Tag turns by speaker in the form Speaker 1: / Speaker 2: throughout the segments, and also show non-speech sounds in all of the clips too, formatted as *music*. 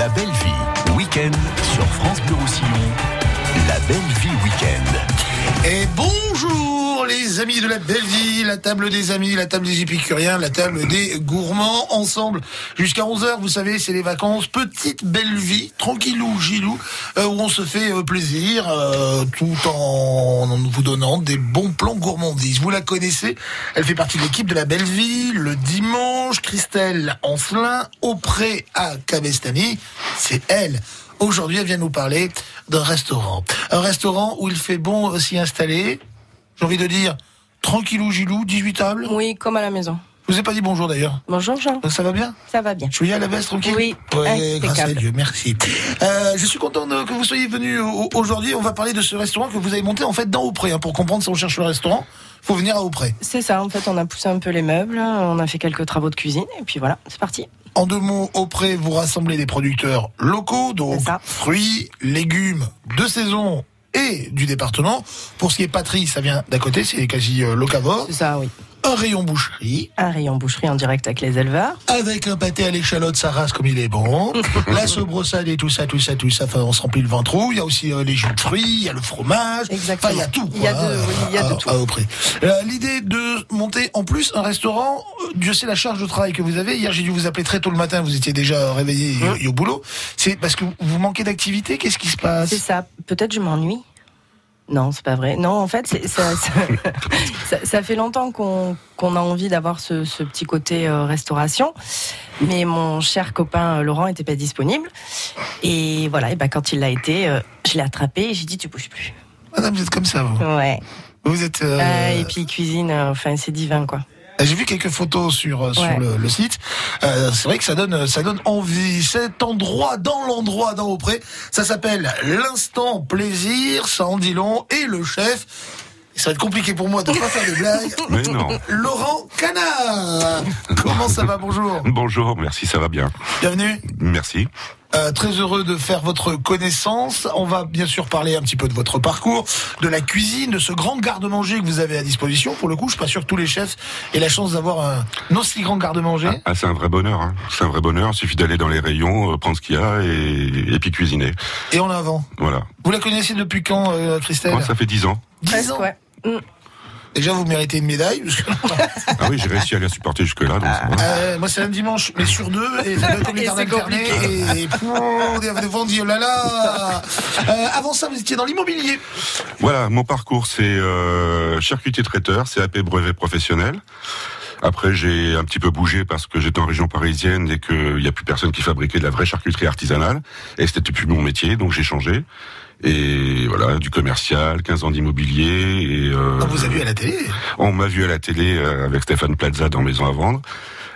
Speaker 1: La belle vie, week-end sur France Bleu Roussillon. La belle vie week-end.
Speaker 2: Et bonjour les amis de la belle vie, la table des amis, la table des épicuriens, la table des gourmands, ensemble jusqu'à 11h, vous savez, c'est les vacances, petite belle vie, tranquillou, gilou, euh, où on se fait euh, plaisir, euh, tout en vous donnant des bons plans gourmandises. Vous la connaissez, elle fait partie de l'équipe de la belle vie, le dimanche, Christelle Ancelin, auprès à Cabestany, c'est elle. Aujourd'hui, elle vient nous parler d'un restaurant. Un restaurant où il fait bon s'y installer. J'ai envie de dire, tranquillou gilou, 18 tables.
Speaker 3: Oui, comme à la maison.
Speaker 2: Je vous ai pas dit bonjour d'ailleurs.
Speaker 3: Bonjour Jean,
Speaker 2: Ça va bien?
Speaker 3: Ça va bien.
Speaker 2: Je suis à la baisse, tranquille?
Speaker 3: Oui,
Speaker 2: Ouais, grâce à. Dieu, merci. Euh, je suis content que vous soyez venu au- aujourd'hui. On va parler de ce restaurant que vous avez monté en fait dans Auprès. hein. Pour comprendre si on cherche le restaurant, faut venir à Auprès.
Speaker 3: C'est ça, en fait, on a poussé un peu les meubles, on a fait quelques travaux de cuisine, et puis voilà, c'est parti.
Speaker 2: En deux mots, Auprès, vous rassemblez des producteurs locaux, donc fruits, légumes de saison et du département. Pour ce qui est pâterie, ça vient d'à côté, c'est quasi euh, locavore.
Speaker 3: Ça, oui.
Speaker 2: Un rayon boucherie,
Speaker 3: Un rayon boucherie en direct avec les éleveurs.
Speaker 2: avec un pâté à l'échalote, ça rase comme il est bon. *laughs* La sauce et tout ça, tout ça, tout ça, enfin, on se remplit le ventre. Il y a aussi euh, les jus de fruits, il y a le fromage.
Speaker 3: Exactement.
Speaker 2: Enfin, il y a tout.
Speaker 3: Il y a de- oui, il y a de tout.
Speaker 2: Euh, L'idée de monter en plus un restaurant, euh, Dieu sait la charge de travail que vous avez. Hier, j'ai dû vous appeler très tôt le matin, vous étiez déjà réveillé
Speaker 3: Mmh.
Speaker 2: et, et au boulot. C'est parce que vous manquez d'activité Qu'est-ce qui se passe?
Speaker 3: C'est ça, peut-être je m'ennuie. Non, c'est pas vrai. Non, en fait, ça, ça, *laughs* ça- ça fait longtemps qu'on a envie d'avoir ce, ce petit côté euh, restauration, mais mon cher copain euh, Laurent était pas disponible. Et voilà, et ben quand il l'a été, euh, je l'ai attrapé et j'ai dit tu bouges plus.
Speaker 2: Madame, vous êtes comme ça, vous.
Speaker 3: Ouais.
Speaker 2: Vous êtes. euh,
Speaker 3: et puis cuisine, enfin c'est divin quoi.
Speaker 2: J'ai vu quelques photos sur euh, sur le, le site. Euh, c'est vrai que ça donne ça donne envie. Cet endroit dans l'endroit dans Auprès, ça s'appelle l'instant plaisir. Ça en dit long. Et le chef, ça va être compliqué pour moi de pas faire de blagues. *laughs*
Speaker 4: Mais non.
Speaker 2: Laurent Canard. Comment ça va? Bonjour.
Speaker 4: Bonjour, merci, ça va bien.
Speaker 2: Bienvenue.
Speaker 4: Merci.
Speaker 2: Euh, très heureux de faire votre connaissance. On va bien sûr parler un petit peu de votre parcours, de la cuisine, de ce grand garde-manger que vous avez à disposition. Pour le coup, je suis pas sûr que tous les chefs aient la chance d'avoir un aussi grand garde-manger.
Speaker 4: Ah, c'est un vrai bonheur. Hein. C'est un vrai bonheur. Il suffit d'aller dans les rayons, euh, prendre ce qu'il y a et, et puis cuisiner.
Speaker 2: Et en avant.
Speaker 4: Voilà.
Speaker 2: Vous la connaissez depuis quand, euh, Christelle?
Speaker 4: Moi, ça fait 10 ans.
Speaker 2: 10
Speaker 3: Presque,
Speaker 2: ans.
Speaker 3: ouais. Mm.
Speaker 2: Déjà, vous méritez une médaille. parce que-
Speaker 4: Ah oui, j'ai réussi à la supporter jusque-là.
Speaker 2: Euh, moi, c'est un dimanche, mais sur deux, et ça doit être
Speaker 3: Et c'est
Speaker 2: d'alterner. Et, et on dit, oh là là. Euh, avant ça, vous étiez dans l'immobilier.
Speaker 4: Voilà, mon parcours, c'est euh, charcutier traiteur, CAP brevet professionnel. Après, j'ai un petit peu bougé parce que j'étais en région parisienne et qu'il n'y a plus personne qui fabriquait de la vraie charcuterie artisanale. Et c'était plus mon métier, donc j'ai changé. Et voilà, du commercial, 15 ans d'immobilier. Et euh,
Speaker 2: On vous a vu à la télé?
Speaker 4: On m'a vu à la télé euh, avec Stéphane Plaza dans Maison à vendre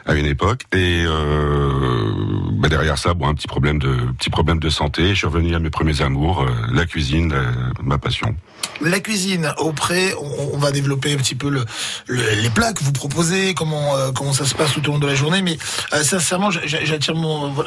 Speaker 4: à une époque et euh, bah derrière ça bon un petit problème de petit problème de santé je suis revenu à mes premiers amours euh, la cuisine la- ma passion
Speaker 2: La cuisine auprès, on, on va développer un petit peu le, le- les plats que vous proposez, comment euh, comment ça se passe tout au long de la journée. Mais euh, sincèrement, j'a- j'a- j'attire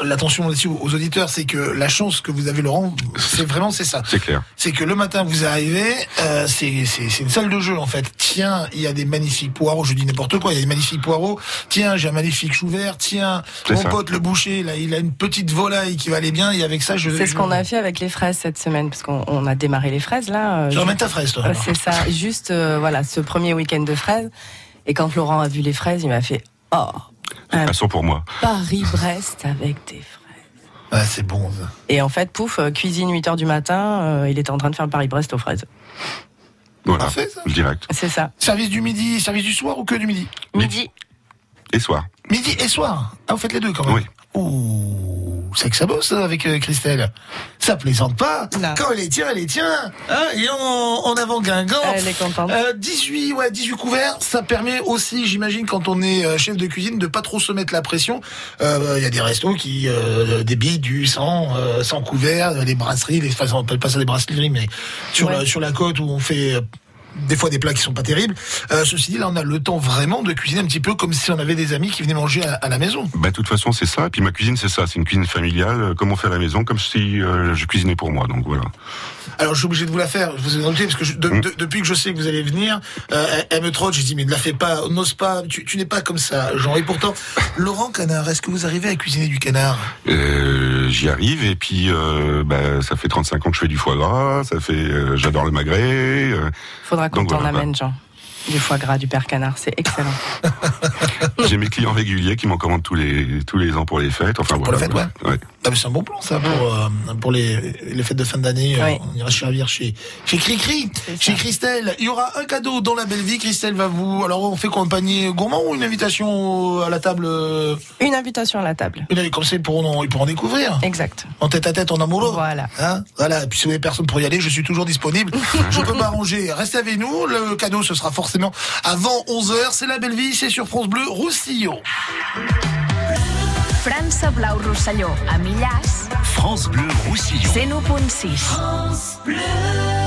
Speaker 2: l'attention aussi aux, auditeurs, c'est que la chance que vous avez, Laurent, c'est vraiment c'est ça.
Speaker 4: c'est clair
Speaker 2: C'est que le matin vous arrivez, euh, c'est c'est c'est une salle de jeu en fait. Tiens, il y a des magnifiques poireaux, je dis n'importe quoi, il y a des magnifiques poireaux. Tiens, j'ai un magnifique chou vert. Tiens, mon
Speaker 4: ça.
Speaker 2: pote le boucher, là, il a une petite volaille qui va aller bien. Et avec ça, je
Speaker 3: C'est ce qu'on a fait avec les fraises cette semaine, parce qu'on on a démarré les fraises là. euh,
Speaker 2: Tu ramènes ta fraise, toi.
Speaker 3: euh, c'est ça, *laughs* juste euh, voilà, ce premier week-end de fraises. Et quand Laurent a vu les fraises, il m'a fait Oh,
Speaker 4: elles sont pour moi
Speaker 3: Paris-Brest avec des fraises.
Speaker 2: Ouais, c'est bon. ça.
Speaker 3: Et en fait, pouf, euh, cuisine 8 heures du matin, euh, il était en train de faire le Paris-Brest aux fraises.
Speaker 4: voilà
Speaker 2: Parfait, ça.
Speaker 4: direct
Speaker 3: C'est ça.
Speaker 2: Service du midi, service du soir ou que du midi?
Speaker 3: Midi.
Speaker 4: Et soir
Speaker 2: Midi et soir. Ah, vous faites les deux quand même.
Speaker 4: Oui.
Speaker 2: Ouh, c'est que ça bosse hein, avec euh, Christelle. Ça plaisante pas.
Speaker 3: Non.
Speaker 2: Quand elle est tient, elle est tient. Hein, et en, en avant Guingamp.
Speaker 3: Elle est contente.
Speaker 2: Euh, 18, ouais, 18 couverts, ça permet aussi, j'imagine, quand on est euh, chef de cuisine, de pas trop se mettre la pression. Euh, Il y a des restos qui euh, débillent du 100, euh, 100 couverts, les brasseries, les, enfin, on appelle pas ça des brasseries, mais sur,
Speaker 3: Ouais.
Speaker 2: la, sur la côte où on fait euh, des fois des plats qui sont pas terribles. Euh, ceci dit, là, on a le temps vraiment de cuisiner un petit peu comme si on avait des amis qui venaient manger à, à la maison.
Speaker 4: bah de toute façon c'est ça et puis ma cuisine c'est ça c'est une cuisine familiale euh, comme on fait à la maison comme si euh, je cuisinais pour moi donc voilà
Speaker 2: Alors, je suis obligé de vous la faire. Je vous ai noté parce que je- de-
Speaker 4: Mm.
Speaker 2: de- depuis que je sais que vous allez venir, euh, elle, elle me trotte. Je dis mais ne la fais pas, n'ose pas. Tu, tu n'es pas comme ça, Jean. Et pourtant, *laughs* Laurent Canard, est-ce que vous arrivez à cuisiner du canard?
Speaker 4: Euh, j'y arrive. Et puis, euh, bah, ça fait 35 ans que je fais du foie gras. Ça fait, euh, j'adore le magret. euh, Donc
Speaker 3: t'en
Speaker 4: voilà,
Speaker 3: amène, Jean. Du foie gras, du père canard, c'est excellent. *laughs*
Speaker 4: J'ai mes clients réguliers qui m'en commandent tous les tous les ans pour les fêtes. Enfin
Speaker 2: Pour
Speaker 4: voilà.
Speaker 2: les fêtes,
Speaker 4: ouais.
Speaker 2: Ah, c'est un bon plan ça pour, euh, pour les, les fêtes de fin d'année. euh,
Speaker 3: Oui.
Speaker 2: on ira se servir chez chez Cricri, chez. Christelle. Il y aura un cadeau dans la belle vie. Christelle va vous. Alors on fait quoi un panier gourmand ou une invitation à la table euh,
Speaker 3: Une invitation à la table.
Speaker 2: une- Comme ça ils pourront ils pourront découvrir.
Speaker 3: Exact.
Speaker 2: En tête à tête, en amoureux.
Speaker 3: Voilà.
Speaker 2: Hein? Voilà. Et puis si vous avez personne pour y aller, je suis toujours disponible. *laughs* je peux m'arranger. Restez avec nous. Le cadeau, ce sera forcément avant 11h. C'est la belle vie. C'est sur France Bleu Roussillon.
Speaker 5: França Blau Rosselló, a Millàs,
Speaker 1: France Bleu Roussillon.
Speaker 5: 101.6.
Speaker 6: I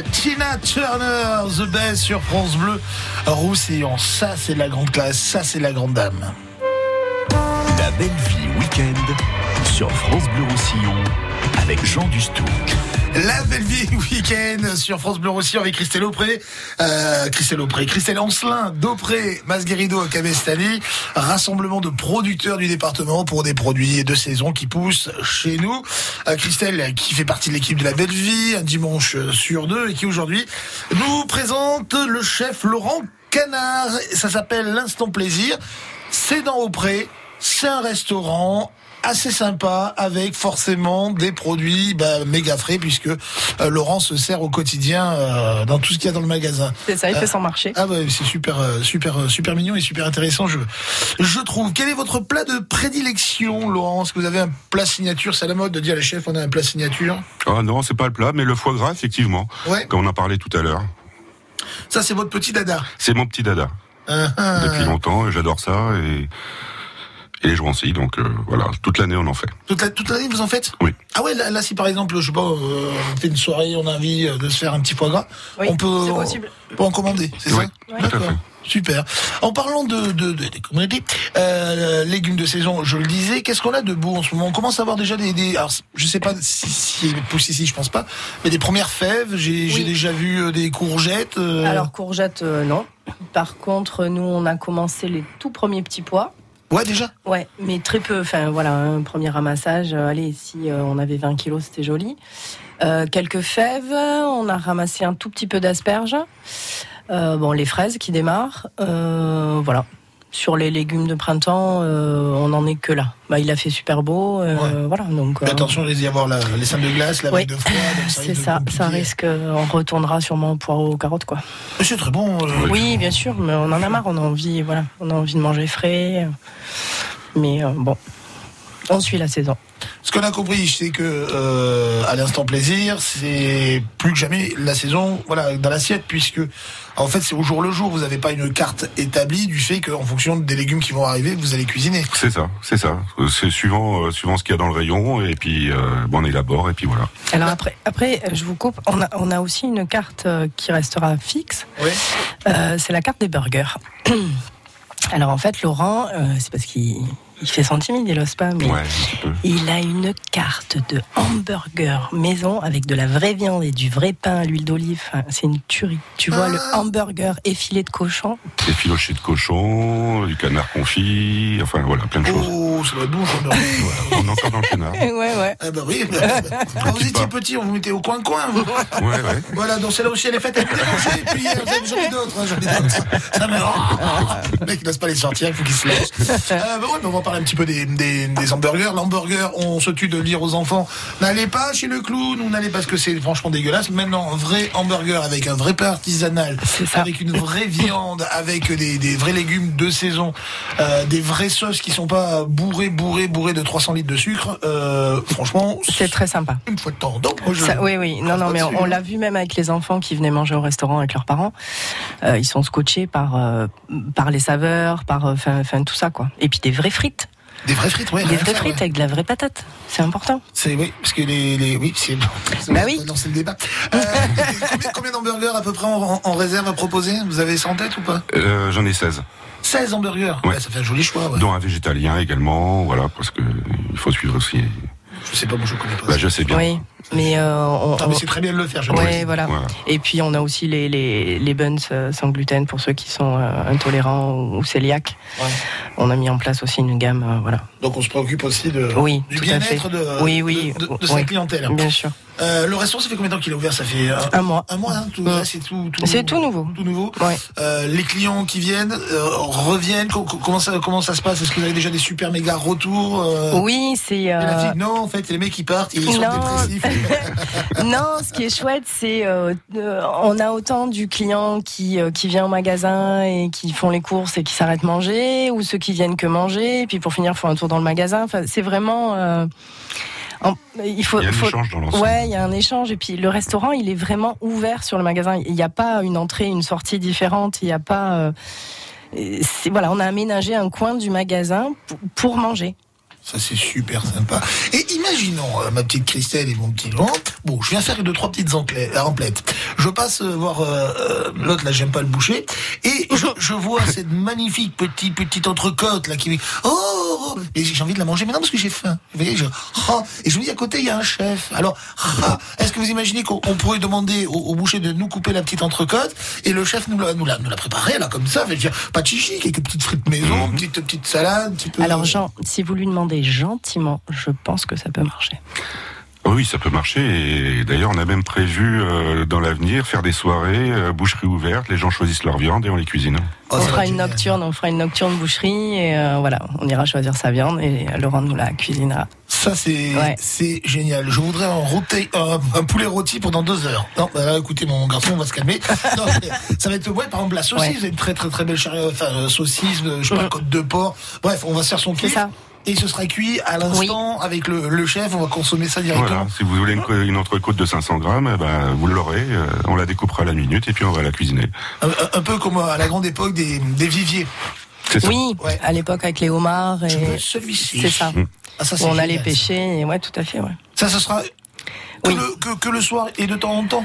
Speaker 2: Tina Turner, The Best sur France Bleu Roussillon. Ça, c'est la grande classe, ça, c'est la grande dame.
Speaker 1: La belle vie week-end sur France Bleu Roussillon avec Jean Dustou.
Speaker 2: La belle vie week-end sur France Bleu Roussillon avec Christelle Aupré, euh, Christelle Aupré, Christelle Ancelin, Daupré, Masguerido, Cabestani, rassemblement de producteurs du département pour des produits de saison qui poussent chez nous. Euh, Christelle qui fait partie de l'équipe de la belle vie, un dimanche sur deux et qui aujourd'hui nous présente le chef Laurent Canard. Ça s'appelle l'instant plaisir. C'est dans Aupré. C'est un restaurant assez sympa avec forcément des produits bah, méga frais puisque euh, Laurent se sert au quotidien euh, dans tout ce qu'il y a dans le magasin.
Speaker 3: C'est ça, il fait
Speaker 2: Euh,
Speaker 3: son marché.
Speaker 2: Ah ouais, c'est super, euh, super, euh, super mignon et super intéressant. Je, je trouve. Quel est votre plat de prédilection, Laurent? Est-ce que vous avez un plat signature? C'est à la mode de dire à la chef on a un plat signature.
Speaker 4: Ah non, c'est pas le plat, mais le foie gras, effectivement,
Speaker 2: Ouais.
Speaker 4: comme on en parlait tout à l'heure.
Speaker 2: Ça c'est votre petit dada.
Speaker 4: C'est mon petit dada.
Speaker 2: Ah, ah.
Speaker 4: Depuis longtemps, j'adore ça, et, et les joints-ci, donc euh, voilà, toute l'année on en fait.
Speaker 2: Toute la- toute l'année vous en faites?
Speaker 4: Oui.
Speaker 2: Ah ouais, là, là, si par exemple, je sais pas, euh, on fait une soirée, on a envie euh, de se faire un petit foie gras,
Speaker 3: Oui,
Speaker 2: on peut,
Speaker 3: c'est possible.
Speaker 2: on peut en commander, c'est
Speaker 4: Oui,
Speaker 2: ça
Speaker 4: tout à
Speaker 2: D'accord.
Speaker 4: fait.
Speaker 2: Super. En parlant de, de, de- des communautés, euh, légumes de saison, je le disais, qu'est-ce qu'on a de beau en ce moment? On commence à avoir déjà des, des alors je sais pas si, si pousse ici, je pense pas, mais des premières fèves. J'ai j'ai
Speaker 3: Oui.
Speaker 2: déjà vu euh, des courgettes. euh,
Speaker 3: Alors courgettes, euh, non. Par contre, nous, on a commencé les tout premiers petits pois.
Speaker 2: Ouais déjà.
Speaker 3: Ouais, mais très peu. Enfin, voilà, un premier ramassage. euh, allez, si euh, on avait 20 kilos, c'était joli. Euh, quelques fèves. On a ramassé un tout petit peu d'asperges. Euh, bon, les fraises qui démarrent. Voilà. Sur les légumes de printemps, euh, on n'en est que là. Bah, il a fait super beau. euh,
Speaker 2: Ouais.
Speaker 3: Voilà, donc. Euh,
Speaker 2: attention, il risque d'y avoir la, les salles de glace, la vague de froid. *laughs*
Speaker 3: c'est
Speaker 2: de
Speaker 3: ça, ça risque. On retournera sûrement au poireau aux carottes, quoi.
Speaker 2: Mais C'est très bon. euh,
Speaker 3: Oui, bien sûr, mais on en a marre. On a envie, voilà, on a envie de manger frais. Mais euh, bon, on suit la saison.
Speaker 2: Ce qu'on a compris, c'est que euh, à l'instant plaisir, c'est plus que jamais la saison, voilà, dans l'assiette, puisque en fait c'est au jour le jour. Vous n'avez pas une carte établie du fait qu'en fonction des légumes qui vont arriver, vous allez cuisiner.
Speaker 4: C'est ça, c'est ça. C'est suivant, euh, suivant ce qu'il y a dans le rayon, et puis euh, bon, on élabore, et puis voilà.
Speaker 3: Alors après, après, je vous coupe. On a, on a aussi une carte qui restera fixe.
Speaker 2: Oui.
Speaker 3: Euh, c'est la carte des burgers. *clears throat* Alors en fait, Laurent, euh, c'est parce qu'il il fait son timide, il n'ose pas, mais
Speaker 4: Ouais,
Speaker 3: il a une carte de hamburger maison avec de la vraie viande et du vrai pain à l'huile d'olive. Enfin, c'est une tuerie. Tu vois, le
Speaker 2: Ah.
Speaker 3: hamburger effilé de cochon.
Speaker 4: Des filochés de cochon, du canard confit, enfin voilà, plein de choses.
Speaker 2: Oh, ça va être bon, j'en ai envie, ouais.
Speaker 4: On est encore dans le canard. *laughs*
Speaker 3: Ouais, ouais.
Speaker 2: Ah bah oui. Quand *laughs* vous étiez petit, on vous mettait au coin-coin. vous.
Speaker 4: Ouais, ouais.
Speaker 2: Voilà, donc c'est là aussi elle est faite avec des manger, et puis euh, j'en ai d'autres, hein, j'en ai d'autres. Ça me... Oh, le mec, il n'ose pas les sortir, il faut qu'il se lance. Euh, bah ouais, mais on va parler un petit peu des, des, des hamburgers. L'hamburger, on se tue de le dire aux enfants. N'allez pas chez le clown, ou n'allez parce que c'est franchement dégueulasse. Maintenant, un vrai hamburger avec un vrai pain artisanal, avec une vraie *laughs* viande, avec des, des vrais légumes de saison, euh, des vraies sauces qui sont pas bourrées, bourrées, bourrées de 300 litres de sucre. Euh, franchement,
Speaker 3: C'est très sympa.
Speaker 2: une fois de temps. Donc, je...
Speaker 3: Ça- oui, oui. Non, non, mais on, on l'a vu même avec les enfants qui venaient manger au restaurant avec leurs parents. Euh, ils sont scotchés par, par les saveurs, par enfin, tout ça, quoi. Et puis des vraies frites.
Speaker 2: Des vraies frites, ouais.
Speaker 3: Des vraies frites
Speaker 2: ouais.
Speaker 3: avec de la vraie patate. C'est important.
Speaker 2: C'est oui, parce que les, les oui, c'est
Speaker 3: Bah oui.
Speaker 2: Le débat. Euh, *laughs* combien, combien d'hamburgers à peu près en, en réserve à proposer? Vous avez ça en tête ou pas?
Speaker 4: Euh, J'en ai 16.
Speaker 2: 16 hamburgers?
Speaker 4: Ouais.
Speaker 2: Ouais, ça fait un joli choix. Ouais.
Speaker 4: Dont un végétalien également, voilà, parce que il faut suivre aussi.
Speaker 2: Je sais pas, moi je connais pas.
Speaker 4: Bah, je sais bien.
Speaker 3: Oui. Mais, euh, on,
Speaker 2: Ah, mais c'est très bien de le faire. Je
Speaker 3: Ouais, voilà.
Speaker 4: Voilà.
Speaker 3: Et puis on a aussi les, les, les buns euh, sans gluten pour ceux qui sont euh, intolérants ou, ou cœliaques.
Speaker 2: Ouais.
Speaker 3: On a mis en place aussi une gamme, euh, voilà.
Speaker 2: Donc on se préoccupe aussi de,
Speaker 3: Oui,
Speaker 2: du bien-être de,
Speaker 3: Oui, oui,
Speaker 2: de, de- de
Speaker 3: oui.
Speaker 2: sa clientèle.
Speaker 3: Bien sûr.
Speaker 2: Euh, le restaurant, ça fait combien de temps qu'il est ouvert? Ça fait un,
Speaker 3: Un mois.
Speaker 2: un mois, hein, tout,
Speaker 3: Ouais.
Speaker 2: là, c'est tout, tout
Speaker 3: C'est tout nouveau.
Speaker 2: Tout nouveau.
Speaker 3: Ouais.
Speaker 2: Euh, les clients qui viennent euh, reviennent. Co- co- Comment ça, comment ça se passe? Est-ce que vous avez déjà des super méga retours euh,
Speaker 3: Oui, c'est. euh,
Speaker 2: non, en fait, les mecs qui partent, ils sont
Speaker 3: Non.
Speaker 2: dépressifs. *laughs*
Speaker 3: Non, ce qui est chouette, c'est euh, euh, on a autant du client qui euh, qui vient au magasin et qui font les courses et qui s'arrêtent manger, ou ceux qui viennent que manger, et puis pour finir font un tour dans le magasin. Enfin, c'est vraiment. En- il faut.
Speaker 4: Il y a un
Speaker 3: faut-
Speaker 4: échange dans l'ensemble.
Speaker 3: Ouais, il y a un échange et puis le restaurant, il est vraiment ouvert sur le magasin. Il n'y a pas une entrée, une sortie différente. Il n'y a pas. euh, c'est- voilà, on a aménagé un coin du magasin pour, pour manger.
Speaker 2: Ça, c'est super sympa. Et imaginons, euh, ma petite Christelle et mon petit Laurent, Bon, je viens faire deux trois petites enclais- emplettes. Je passe euh, voir euh, euh, l'autre là, j'aime pas le boucher, et *laughs* je, je vois cette magnifique petite petite entrecôte là qui me oh, et j'ai envie de la manger maintenant parce que j'ai faim. Vous voyez, je, ah, et je me dis à côté il y a un chef. Alors, ah, est-ce que vous imaginez qu'on on pourrait demander au, au boucher de nous couper la petite entrecôte et le chef nous la nous la, nous la là comme ça, je veux dire, pas de chichi, quelques petites frites maison, une petite petite salade, un petit peu.
Speaker 3: Alors Jean, si vous lui demandez gentiment, je pense que ça peut marcher.
Speaker 4: Oui, ça peut marcher. Et d'ailleurs, on a même prévu euh, dans l'avenir faire des soirées, euh, boucherie ouverte. Les gens choisissent leur viande et on les cuisine.
Speaker 3: On fera une nocturne, on fera une nocturne boucherie et euh, voilà, on ira choisir sa viande et Laurent nous la cuisinera.
Speaker 2: Ça c'est
Speaker 3: Ouais.
Speaker 2: c'est génial. Je voudrais un, rôti, un, un poulet rôti pendant deux heures. Non, bah là, écoutez mon garçon, on va se calmer. *laughs* Non, ça va être ouais, par exemple la saucisse,
Speaker 3: Ouais.
Speaker 2: une très très très belle enfin saucisse, je sais pas
Speaker 3: Mhm.
Speaker 2: côte de porc. Bref, on va se faire son
Speaker 3: C'est
Speaker 2: kiff.
Speaker 3: ça.
Speaker 2: Et ce sera cuit à l'instant avec le, le chef. On va consommer ça
Speaker 4: Voilà.
Speaker 2: directement.
Speaker 4: Si vous voulez une, une entrecôte de 500 grammes, eh ben, vous l'aurez. euh, on la découpera à la minute et puis on va la cuisiner.
Speaker 2: Un, peu comme à la grande époque des, des viviers.
Speaker 4: C'est ça.
Speaker 3: Oui,
Speaker 2: Ouais.
Speaker 3: à l'époque avec les homards
Speaker 2: Je veux
Speaker 3: et
Speaker 2: celui-ci.
Speaker 3: c'est ça.
Speaker 2: Ah, ça,
Speaker 3: Où
Speaker 2: c'est
Speaker 3: on allait pêcher et ouais, tout à fait, ouais.
Speaker 2: Ça, ça sera que,
Speaker 3: Oui.
Speaker 2: le, que, que le soir et de temps en temps.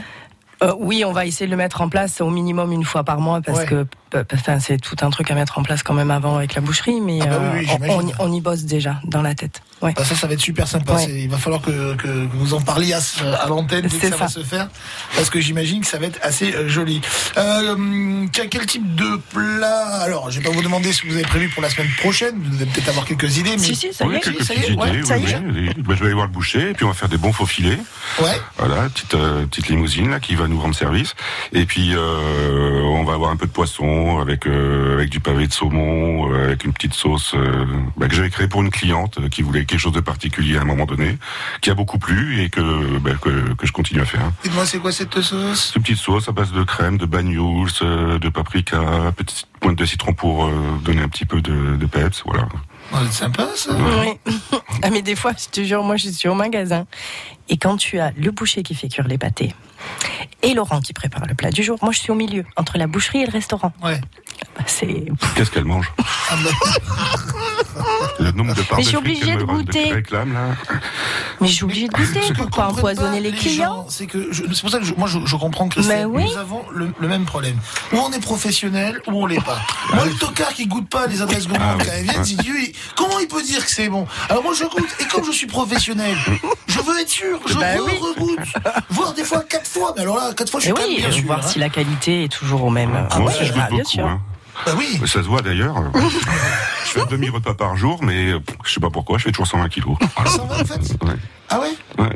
Speaker 3: Euh, oui, on va essayer de le mettre en place au minimum une fois par mois parce
Speaker 2: Ouais.
Speaker 3: que euh, enfin, c'est tout un truc à mettre en place quand même avant avec la boucherie, mais
Speaker 2: Ah bah
Speaker 3: euh,
Speaker 2: oui, oui,
Speaker 3: on- y- on y bosse déjà dans la tête. Ouais.
Speaker 2: Bah, ça, ça va être super sympa.
Speaker 3: Ouais.
Speaker 2: Il va falloir que, que vous en parliez à, l'antenne dès que ça, va se faire, parce que j'imagine que ça va être assez euh, joli. Euh, tiens, quel type de plat? Alors, je vais pas vous demander ce que vous avez prévu pour la semaine prochaine. Vous devez peut-être avoir quelques idées, mais
Speaker 3: Si, si, ça y
Speaker 4: Oui,
Speaker 3: est.
Speaker 4: quelques
Speaker 2: ça y
Speaker 4: petites
Speaker 2: est,
Speaker 4: idées.
Speaker 2: ouais,
Speaker 4: oui,
Speaker 3: ça y
Speaker 4: oui,
Speaker 3: est.
Speaker 4: oui. Je vais aller voir le boucher et puis on va faire des bons faux filets.
Speaker 2: ouais.
Speaker 4: Voilà, petite euh, petite limousine là qui va nous rendre service. Et puis euh, on va avoir un peu de poisson avec euh, avec du pavé de saumon, euh, avec une petite sauce euh, bah, que j'avais créée pour une cliente euh, qui voulait quelque chose de particulier à un moment donné, qui a beaucoup plu et que bah, que, que je continue à faire.
Speaker 2: Dites-moi, c'est quoi cette sauce?
Speaker 4: Cette petite sauce à base de crème, de bagnoul, euh, de paprika, petite pointe de citron pour euh, donner un petit peu de, de peps, voilà.
Speaker 2: Oh, C'est sympa, ça.
Speaker 3: Oui. *laughs* ah, mais des fois, je te jure, moi, je suis au magasin. Et quand tu as le boucher qui fait cuire les pâtés et Laurent qui prépare le plat du jour, moi, je suis au milieu, entre la boucherie et le restaurant.
Speaker 2: Ouais.
Speaker 3: Bah, C'est. *laughs*
Speaker 4: Qu'est-ce qu'elle mange
Speaker 2: Ah, bah,
Speaker 4: Le nombre de parts
Speaker 3: Mais je suis obligée de goûter.
Speaker 4: qu'elle réclame là.
Speaker 3: Mais je suis obligée de goûter
Speaker 2: ce que
Speaker 3: pour pas
Speaker 2: comprennent
Speaker 3: empoisonner les clients.
Speaker 2: C'est que je- c'est pour ça que je- moi je, je comprends que
Speaker 3: Mais oui.
Speaker 2: nous avons le, le même problème. Ou on est professionnel ou on l'est pas. Moi le tocard qui goûte pas les adresses gourmandes
Speaker 4: Ah
Speaker 2: quand
Speaker 4: oui.
Speaker 2: elles viennent, dit Dieu, il- comment il peut dire que c'est bon? Alors moi je goûte et comme je suis professionnel, je veux être sûr, je
Speaker 3: Bah oui.
Speaker 2: regoute, voire des fois quatre fois. Mais alors là quatre fois je suis quand même
Speaker 3: oui,
Speaker 2: bien sûr.
Speaker 3: voir
Speaker 2: hein.
Speaker 3: si la qualité est toujours au même.
Speaker 2: Ah
Speaker 4: Moi aussi, je
Speaker 3: ah, bien
Speaker 4: beaucoup.
Speaker 3: sûr.
Speaker 4: hein.
Speaker 2: Bah oui.
Speaker 4: Ça se voit d'ailleurs. *laughs* je fais un demi-repas par jour, mais euh, je sais pas pourquoi, je fais toujours 120 kilos.
Speaker 2: Ça va en fait
Speaker 4: Ouais.
Speaker 2: Ah ouais
Speaker 4: Ouais.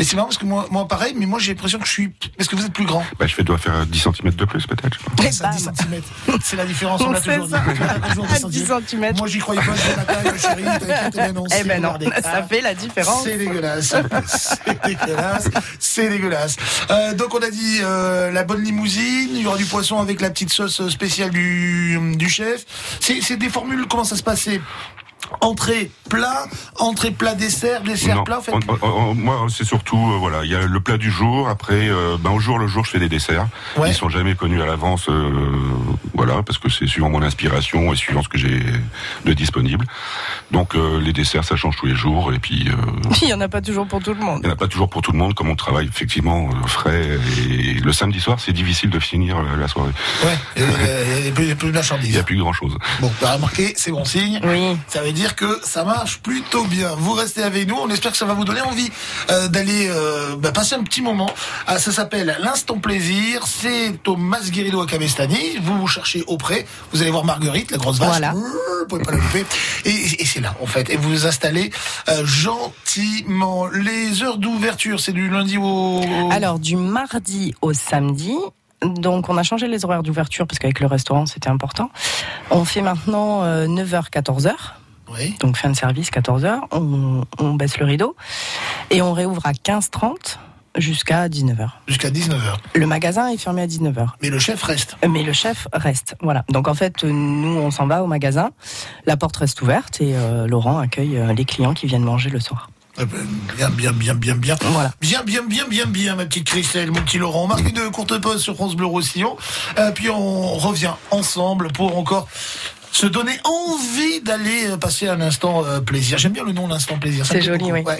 Speaker 2: Et c'est marrant parce que moi, moi pareil, mais moi j'ai l'impression que je suis. Est-ce que vous êtes plus grand
Speaker 4: Bah, je fais, dois faire 10 cm de plus peut-être. je pense.
Speaker 3: Et
Speaker 2: Ça,
Speaker 3: bam.
Speaker 2: 10 cm. C'est la différence, on l'a
Speaker 3: C'est
Speaker 2: toujours dit.
Speaker 3: ça.
Speaker 2: On a toujours
Speaker 3: À
Speaker 2: 10
Speaker 3: 10
Speaker 2: centimètres.
Speaker 3: centimètres.
Speaker 2: Moi j'y croyais pas, je la taille, chérie, t'inquiète, mais non.
Speaker 3: Eh ben non,
Speaker 2: regardez.
Speaker 3: ça fait la différence.
Speaker 2: C'est dégueulasse. C'est dégueulasse. C'est dégueulasse. Euh, donc on a dit euh, la bonne limousine, il y aura du poisson avec la petite sauce spéciale du, du chef. C'est c'est des formules, comment ça se passait Entrée, plat, entrée, plat, dessert, dessert,
Speaker 4: Non,
Speaker 2: plat, en fait.
Speaker 4: on- on- on- moi, c'est surtout, euh, voilà, il y a le plat du jour. Après, euh, ben, au jour le jour, je fais des desserts.
Speaker 2: Ouais.
Speaker 4: Ils sont jamais connus à l'avance, euh, voilà, parce que c'est suivant mon inspiration et suivant ce que j'ai de disponible. Donc, euh, les desserts, ça change tous les jours. Et puis, euh, *laughs*
Speaker 3: Il y en a pas toujours pour tout le monde.
Speaker 4: il n'y en a pas toujours pour tout le monde, comme on travaille effectivement euh, frais. Et le samedi soir, c'est difficile de finir la soirée.
Speaker 2: Ouais, et, il y a plus- il y a plus de
Speaker 4: Il
Speaker 2: marchandises.
Speaker 4: n'y a plus grand chose.
Speaker 2: Bon, bah, remarquez, c'est bon signe.
Speaker 3: Oui.
Speaker 2: Ça veut dire que ça marche plutôt bien. Vous restez avec nous. On espère que ça va vous donner envie euh, d'aller euh, bah, passer un petit moment. Ah, ça s'appelle l'instant plaisir. C'est au Masguerido à Cabestany. Vous vous cherchez auprès. Vous allez voir Marguerite, la grosse vache.
Speaker 3: Voilà.
Speaker 2: Vous pouvez pas la louper. Et, et c'est là, en fait. Et vous vous installez euh, gentiment. Les heures d'ouverture, c'est du lundi au.
Speaker 3: Alors, du mardi au samedi. Donc, on a changé les horaires d'ouverture parce qu'avec le restaurant, c'était important. On fait maintenant 9h, 14h.
Speaker 2: Oui.
Speaker 3: Donc, fin de service, 14h. On, on baisse le rideau. Et on réouvre à 15h30 jusqu'à 19h.
Speaker 2: Jusqu'à 19h.
Speaker 3: Le magasin est fermé à 19h.
Speaker 2: Mais le chef reste.
Speaker 3: Mais le chef reste. Voilà. Donc, en fait, nous, on s'en va au magasin. La porte reste ouverte et euh, Laurent accueille euh, les clients qui viennent manger le soir.
Speaker 2: Euh, Bien, bien, bien, bien, bien.
Speaker 3: Voilà.
Speaker 2: Bien, bien, bien, bien, bien, ma petite Christelle, mon petit Laurent. On marque une courte pause sur France Bleu Roussillon. Euh, puis on revient ensemble pour encore se donner envie d'aller euh, passer un instant euh, plaisir. J'aime bien le nom l'instant plaisir.
Speaker 3: C'est joli,
Speaker 2: beaucoup.
Speaker 3: oui.
Speaker 2: Ouais.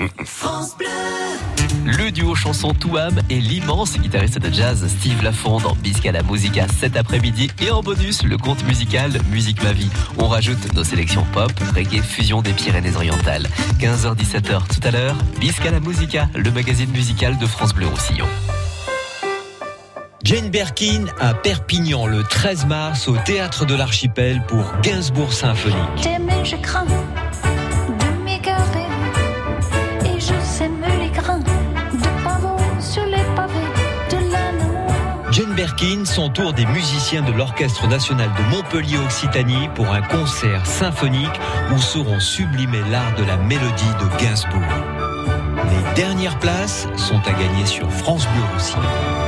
Speaker 1: Le
Speaker 7: le duo chanson Touam et l'immense guitariste de jazz Steve Lafond dans Bisca la Musica cet après-midi. Et en bonus, le conte musical Musique Ma Vie. On rajoute nos sélections pop, reggae, fusion des Pyrénées-Orientales. 15h-17h tout à l'heure, Bisca la Musica, le magazine musical de France Bleu Roussillon.
Speaker 8: Jane Birkin à Perpignan le 13 mars au Théâtre de l'Archipel pour Gainsbourg Symphonique.
Speaker 6: Je crains de m'égarer. Et je sème les grains de pavot sur les pavés de la noix.
Speaker 8: Jane Birkin s'entoure des musiciens de l'Orchestre national de Montpellier Occitanie pour un concert symphonique où seront sublimés l'art de la mélodie de Gainsbourg. Les dernières places sont à gagner sur France Bleu Roussillon.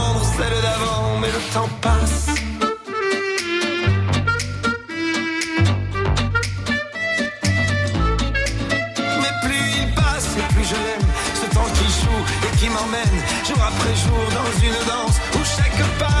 Speaker 9: d'avant. Mais le temps passe. Mais plus il passe et plus je l'aime. Ce temps qui joue et qui m'emmène jour après jour dans une danse où chaque pas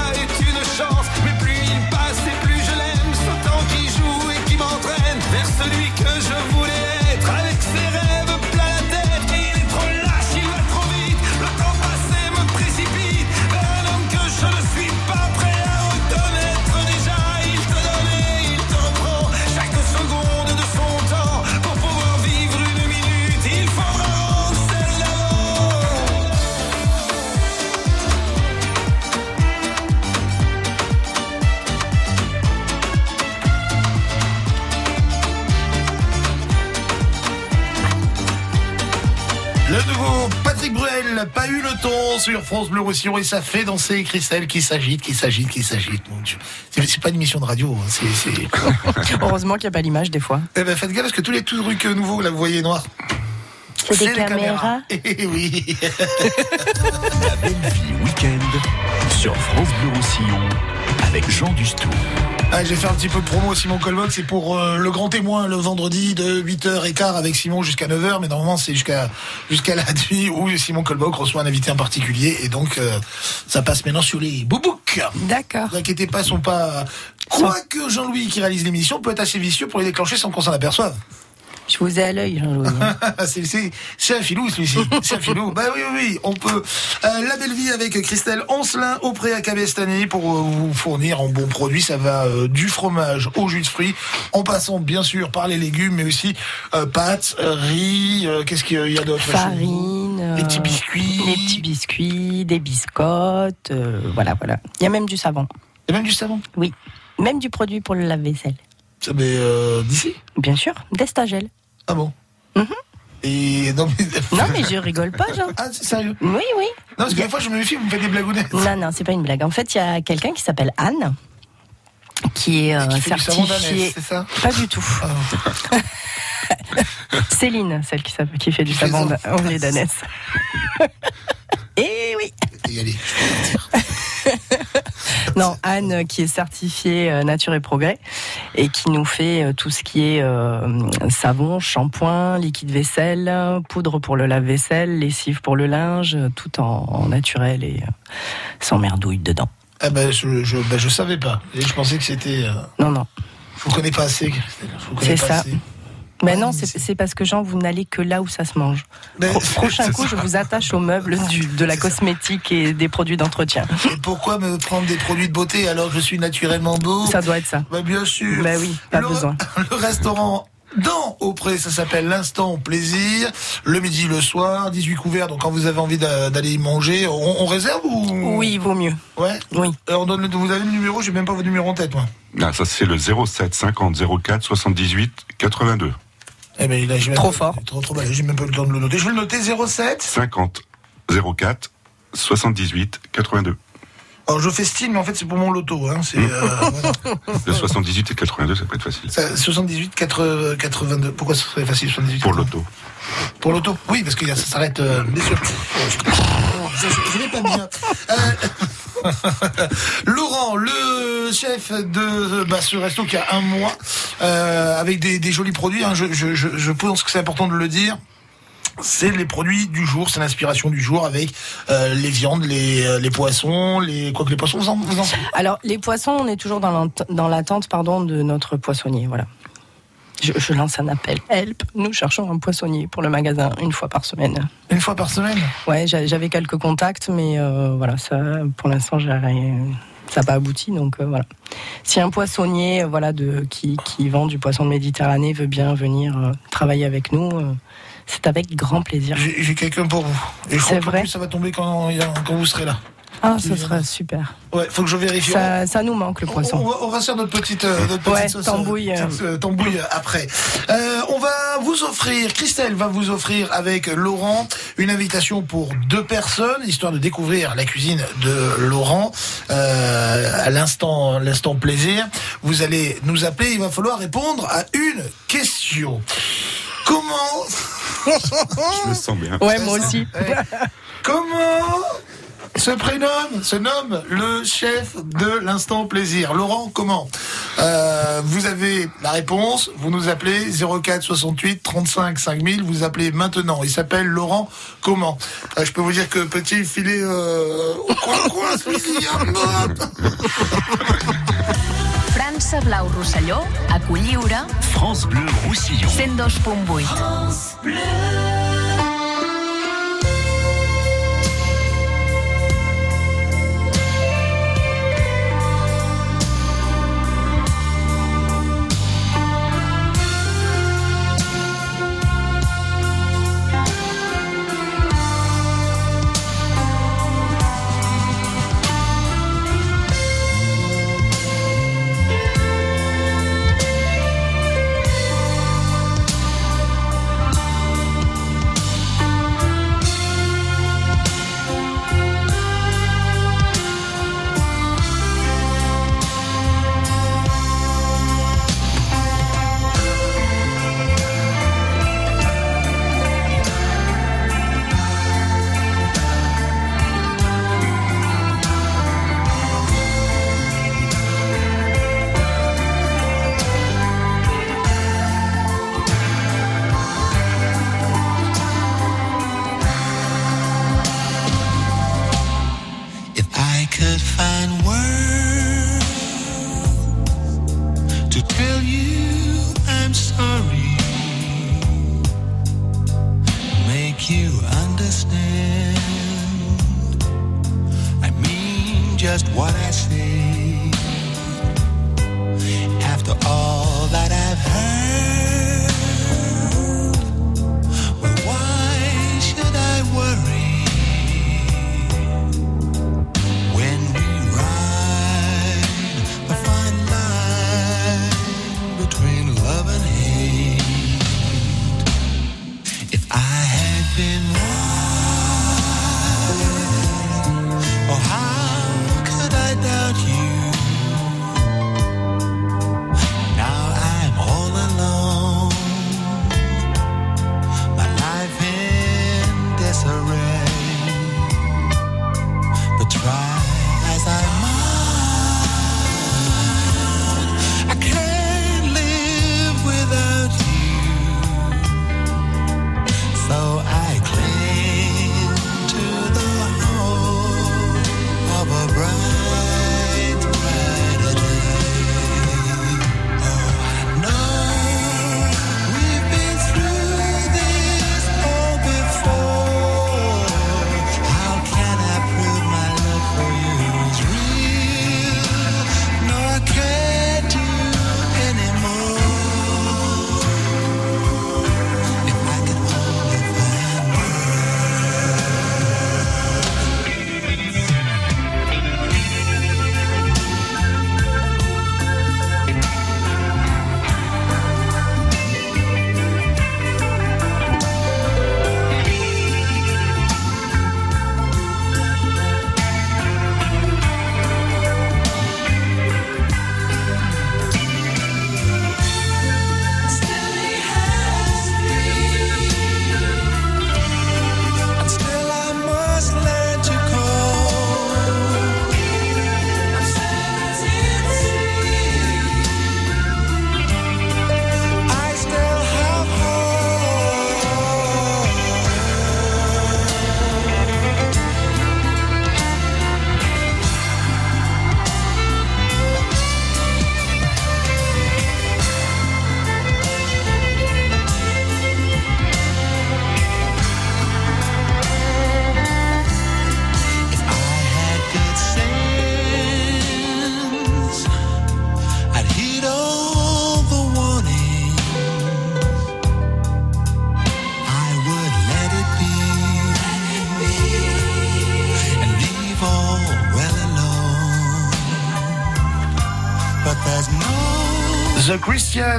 Speaker 2: Pas eu le ton sur France Bleu Roussillon et ça fait danser Christelle qui s'agite, qui s'agite, qui s'agite. Mon Dieu. C'est c'est pas une émission de radio, hein, c'est. c'est- *laughs*
Speaker 3: Heureusement qu'il n'y a pas l'image des fois.
Speaker 2: eh ben faites gaffe parce que tous les trucs nouveaux, là, vous voyez noirs.
Speaker 3: C'est des caméras. *laughs*
Speaker 2: Eh oui.
Speaker 1: La belle vie week-end sur France Bleu Roussillon avec Jean Dustou.
Speaker 2: Ah, J'ai fait un petit peu de promo Simon Colboc, c'est pour euh, le grand témoin le vendredi de 8h15 avec Simon jusqu'à 9h, mais normalement c'est jusqu'à jusqu'à *laughs* la nuit où Simon Colboc reçoit un invité en particulier et donc euh, ça passe maintenant sur les boubouks.
Speaker 3: D'accord.
Speaker 2: Ne vous inquiétez pas, ils sont pas... Quoique Jean-Louis qui réalise l'émission peut être assez vicieux pour les déclencher sans qu'on s'en aperçoive.
Speaker 3: Je vous ai à l'œil, Jean-Louis. hein. *laughs*
Speaker 2: c'est, un filou celui-ci. C'est un filou. Bah oui, oui, oui. On peut. Euh, la belle vie avec Christelle Oncelin au pré à Cabestany pour euh, vous fournir en bons produits. Ça va euh, du fromage au jus de fruits, en passant bien sûr par les légumes, mais aussi pâtes, riz. qu'est-ce qu'il y a d'autre
Speaker 3: Farine.
Speaker 2: Les petits biscuits.
Speaker 3: Des petits biscuits, des biscottes. voilà, voilà. Il y a même du savon.
Speaker 2: Et même du savon?
Speaker 3: Oui. Même du produit pour le lave-vaisselle.
Speaker 2: Ça, mais d'ici?
Speaker 3: Bien sûr. D'Estagel.
Speaker 2: Ah bon.
Speaker 3: Mhm.
Speaker 2: Et non mais.
Speaker 3: Non, mais je rigole pas, Jean.
Speaker 2: Ah, c'est sérieux.
Speaker 3: Oui, oui.
Speaker 2: Non, parce que des fois je me méfie, vous me faites des blagounettes.
Speaker 3: Non, non, c'est pas une blague. En fait, il y a quelqu'un qui s'appelle Anne, qui est euh,
Speaker 2: Qui
Speaker 3: certifiée.
Speaker 2: c'est ça
Speaker 3: Pas du tout.
Speaker 2: Ah. *laughs*
Speaker 3: Céline, celle qui, fait du savon
Speaker 2: ça.
Speaker 3: au lait *laughs* d'ânesse. Et oui.
Speaker 2: Et allez.
Speaker 3: Non, Anne qui est certifiée euh, Nature et Progrès et qui nous fait euh, tout ce qui est euh, savon, shampoing, liquide vaisselle, poudre pour le lave-vaisselle, lessive pour le linge, tout en, en naturel et sans merdouille dedans.
Speaker 2: Ah ben je, je, ben, je savais pas. Et je pensais que c'était. euh,
Speaker 3: Non, non.
Speaker 2: Je vous connais pas assez, Christelle. Je vous connais
Speaker 3: C'est
Speaker 2: pas
Speaker 3: ça.
Speaker 2: assez.
Speaker 3: Mais
Speaker 2: Ouais,
Speaker 3: non,
Speaker 2: mais
Speaker 3: c'est parce que Jean, vous n'allez que là où ça se mange.
Speaker 2: Mais-
Speaker 3: Pro- prochain coup,
Speaker 2: ça.
Speaker 3: je vous attache aux meubles du, de la cosmétique et des produits d'entretien.
Speaker 2: Et pourquoi me prendre des produits de beauté alors que je suis naturellement beau?
Speaker 3: Ça doit être ça.
Speaker 2: Bah bien sûr.
Speaker 3: Bah oui, pas
Speaker 2: le,
Speaker 3: besoin. *laughs*
Speaker 2: Le restaurant dans Auprès, ça s'appelle l'instant plaisir. Le midi, le soir, 18 couverts. Donc quand vous avez envie d'a- d'aller y manger, on, on réserve ou
Speaker 3: Oui, il vaut mieux.
Speaker 2: Ouais.
Speaker 3: Oui.
Speaker 2: Alors, on donne le- vous avez le numéro, j'ai même pas votre numéro en tête moi.
Speaker 4: Ah, ça c'est le 07 50 04 78 82.
Speaker 2: Eh ben il a j'ai même
Speaker 3: Trop
Speaker 2: pas-
Speaker 3: fort.
Speaker 2: Trop trop balèze, j'ai même pas eu le temps de le noter. Je vais le noter 07.
Speaker 4: 50 04 78 82.
Speaker 2: Alors je festine, mais en fait c'est pour mon loto. Hein. C'est euh. *laughs*
Speaker 4: Le 78 et 82, ça peut être facile.
Speaker 2: Ça, 78 80, 82. Pourquoi ce serait facile 78
Speaker 4: Pour l'auto.
Speaker 2: Pour l'auto Oui, parce que ça s'arrête. Euh, bien sûr. Je, je, je vais pas bien. Euh, *laughs* Laurent, le chef de bah, ce resto qui a un mois, avec des, des jolis produits, hein, je pense que c'est important de le dire. C'est les produits du jour, c'est l'inspiration du jour avec euh, les viandes, les, euh, les poissons, les quoi que les poissons vous en, vous en
Speaker 3: Alors, les poissons, on est toujours dans l'attente pardon, de notre poissonnier. Voilà. Je, je lance un appel. Help, nous cherchons un poissonnier pour le magasin une fois par semaine.
Speaker 2: une fois par semaine.
Speaker 3: Ouais, j'a- j'avais quelques contacts, mais euh, voilà, ça, pour l'instant, ça n'a pas abouti. Donc euh, voilà. Si un poissonnier, voilà, de qui, qui vend du poisson de Méditerranée veut bien venir euh, travailler avec nous, c'est avec grand plaisir.
Speaker 2: J'ai quelqu'un pour vous. Et je crois
Speaker 3: vrai
Speaker 2: plus ça va tomber quand, quand vous serez là.
Speaker 3: Ah, ce sera super.
Speaker 2: Ouais, faut que je vérifie.
Speaker 3: Ça, ça nous manque le
Speaker 2: On,
Speaker 3: poisson.
Speaker 2: on va, on va faire notre petite, euh, notre petite
Speaker 3: Ouais,
Speaker 2: sauce,
Speaker 3: tambouille,
Speaker 2: euh,
Speaker 3: euh.
Speaker 2: petite, euh, tambouille après. Euh, on va vous offrir, Christelle va vous offrir avec Laurent une invitation pour deux personnes, histoire de découvrir la cuisine de Laurent euh, à l'instant, l'instant plaisir. Vous allez nous appeler, il va falloir répondre à une question. Comment
Speaker 4: Je me sens bien.
Speaker 3: Ouais, moi aussi.
Speaker 2: Comment se prénomme, se nomme le chef de l'instant plaisir Laurent, comment Euh, Vous avez la réponse, vous nous appelez 04 68 35 5000, vous appelez maintenant. Il s'appelle Laurent, comment Euh, Je peux vous dire que petit filet euh, au coin,
Speaker 5: França Blau Rosselló, a Culliure,
Speaker 1: France Bleu Roussillon.
Speaker 5: 102.8.
Speaker 1: to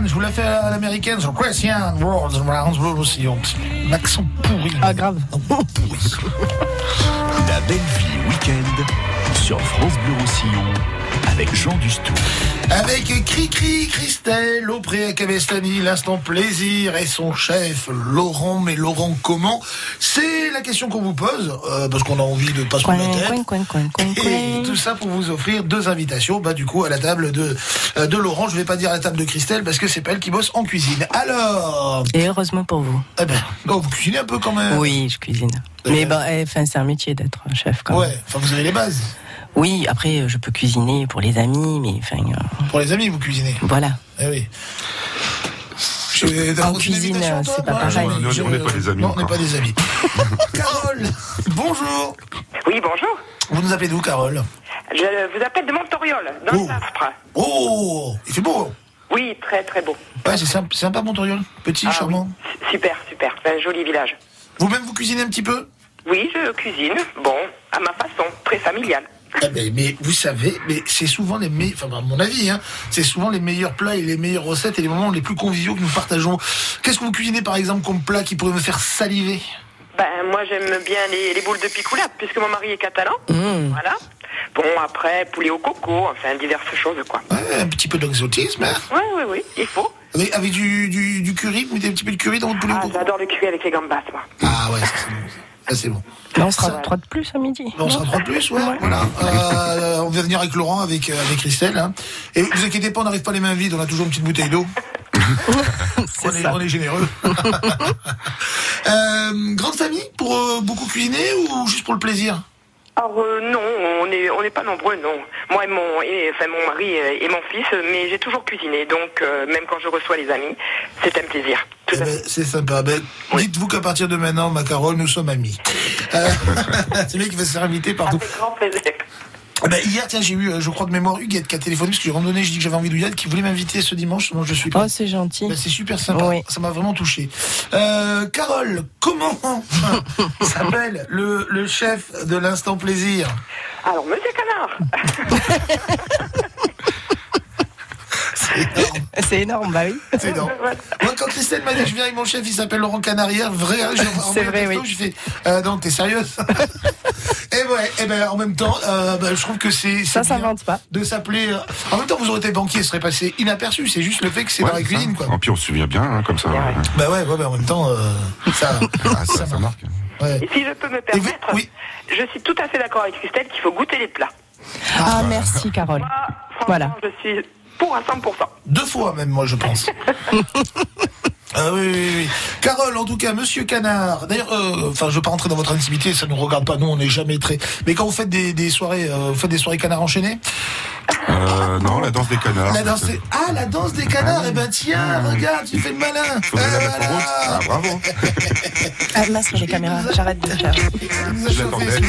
Speaker 2: Christian, je vous la fais à l'américaine, The Christian World Around the Ocean. L'accent pourri.
Speaker 3: Ah, grave. *laughs*
Speaker 10: La belle vie week-end sur France Bleu Roussillon avec Jean Dustou.
Speaker 2: Avec Cricri, Christelle, Aupré à Cabestany, l'instant plaisir et son chef Laurent. Mais Laurent, comment? La question qu'on vous pose, euh, parce qu'on a envie de pas se prendre la tête.
Speaker 3: coin, coin, coin, coin, *laughs*
Speaker 2: Et tout ça pour vous offrir deux invitations, bah du coup à la table de euh, de Laurent. Je vais pas dire à la table de Christelle parce que c'est pas elle qui bosse en cuisine. Alors,
Speaker 3: Et heureusement pour vous.
Speaker 2: eh ben, oh, vous cuisinez un peu quand même.
Speaker 3: Oui, je cuisine. Mais bon, eh, enfin, c'est un métier d'être chef quand même.
Speaker 2: Ouais. Enfin, vous avez les bases.
Speaker 3: Oui, après, je peux cuisiner pour les amis, mais enfin, euh,
Speaker 2: Pour les amis, vous cuisinez.
Speaker 3: voilà.
Speaker 2: Eh oui.
Speaker 3: En cuisine, euh, c'est pas
Speaker 2: Moi,
Speaker 3: pareil.
Speaker 4: on n'est pas des amis
Speaker 2: Non, on n'est pas des amis. *laughs* Carole, bonjour.
Speaker 11: Oui, bonjour.
Speaker 2: Vous nous appelez d'où, Carole?
Speaker 11: Je vous appelle de Montoriol, dans
Speaker 2: Oh.
Speaker 11: le Safre.
Speaker 2: Oh, il fait beau.
Speaker 11: Oui, très très beau.
Speaker 2: Ouais, c'est sympa, sympa Montoriol. Petit,
Speaker 11: Ah
Speaker 2: charmant.
Speaker 11: oui, Super, super. C'est un joli village.
Speaker 2: Vous-même, vous cuisinez un petit peu?
Speaker 11: Oui, je cuisine. Bon, à ma façon, très familiale.
Speaker 2: Ah ben, mais vous savez, mais c'est souvent les meilleurs, enfin à mon avis, hein, c'est souvent les meilleurs plats et les meilleures recettes et les moments les plus conviviaux que nous partageons. Qu'est-ce que vous cuisinez par exemple comme plat qui pourrait me faire saliver?
Speaker 11: Ben, moi, j'aime bien les, les boules de picoulade, puisque mon mari est catalan.
Speaker 3: Mmh.
Speaker 11: Voilà. Bon, après, poulet au coco, enfin, diverses choses, quoi.
Speaker 2: Ouais, Un petit peu d'exotisme, hein
Speaker 11: Oui, oui, oui, il faut.
Speaker 2: avec, avec du, du, du curry, vous mettez un petit peu de curry dans votre poulet au
Speaker 11: Ah,
Speaker 2: coco?
Speaker 11: j'adore le cuit avec les gambas, moi.
Speaker 2: Ah ouais, c'est Ça c'est bon.
Speaker 3: Là, on sera
Speaker 2: Ça-
Speaker 3: trois de plus à midi.
Speaker 2: On sera trois de plus, ouais. Voilà. Euh, on vient venir avec Laurent, avec, euh, avec Christelle. hein. Et vous inquiétez pas, on n'arrive pas les mains vides, on a toujours une petite bouteille d'eau. *laughs* on, est, on est généreux. *laughs* euh, grande famille pour euh, beaucoup cuisiner ou juste pour le plaisir?
Speaker 11: Alors euh, non, on n'est on pas nombreux, non. Moi et mon, et, enfin, mon mari et, et mon fils, mais j'ai toujours cuisiné, donc euh, même quand je reçois les amis, c'est un plaisir.
Speaker 2: Eh ben, c'est sympa. Ben, Dites-vous qu'à partir de maintenant, ma Carole, nous sommes amis. Euh, *laughs* c'est bien qu'il va se faire inviter partout.
Speaker 11: Avec grand plaisir.
Speaker 2: Eh ben, hier, tiens, j'ai eu, euh, je crois de mémoire, Huguette qui a téléphoné parce que j'ai randonné, j'ai dit que j'avais envie d'Huguette, qui voulait m'inviter ce dimanche, donc je suis là.
Speaker 3: Oh, c'est gentil.
Speaker 2: Ben, c'est super sympa,
Speaker 3: Oui.
Speaker 2: ça m'a vraiment touché. Euh, Carole, comment *laughs* s'appelle le, le chef de l'instant plaisir?
Speaker 11: Alors, Monsieur Canard, *laughs*
Speaker 2: énorme. *laughs*
Speaker 3: C'est énorme, bah oui.
Speaker 2: C'est énorme. Moi, quand Christelle m'a dit que je viens avec mon chef, il s'appelle Laurent Canarière, vrai, hein,
Speaker 3: C'est vrai,
Speaker 2: texto,
Speaker 3: oui.
Speaker 2: J'ai fait, euh, non, t'es sérieuse? *laughs* Et ouais, et ben, en même temps, euh, ben, je trouve que c'est.
Speaker 3: Ça s'invente pas.
Speaker 2: De s'appeler. euh, En même temps, vous aurez été banquier, ce serait passé inaperçu. C'est juste le fait que c'est
Speaker 4: Ouais,
Speaker 2: dans la cuisine, quoi.
Speaker 4: En puis on se souvient bien, hein, comme ça.
Speaker 11: Ouais.
Speaker 2: Bah ouais, ouais, bah, en même temps, euh, ça.
Speaker 4: Ah, ça, ça marque.
Speaker 2: ouais.
Speaker 11: et si je peux me
Speaker 2: Et vous-
Speaker 11: permettre,
Speaker 2: oui.
Speaker 11: je suis tout à fait d'accord avec Christelle qu'il faut goûter les plats.
Speaker 3: Ah, merci, Carole.
Speaker 11: Moi,
Speaker 3: Voilà.
Speaker 11: je suis pour à 100%.
Speaker 2: Deux fois même, moi, je pense. *laughs* Ah oui, oui, oui. Carole, en tout cas, Monsieur Canard. D'ailleurs, euh, enfin, je veux pas rentrer dans votre intimité, ça nous regarde pas. Nous, on n'est jamais très. Mais quand vous faites des, des soirées, euh, vous faites des soirées canards enchaînés.
Speaker 4: Euh, non, la danse des canards.
Speaker 2: La danse, des- ah, la danse des canards. Eh ben tiens, regarde, tu fais le malin. Ah.
Speaker 4: Ah, bravo.
Speaker 3: Ah, masque les caméras, j'arrête de faire.
Speaker 4: Je l'attendais.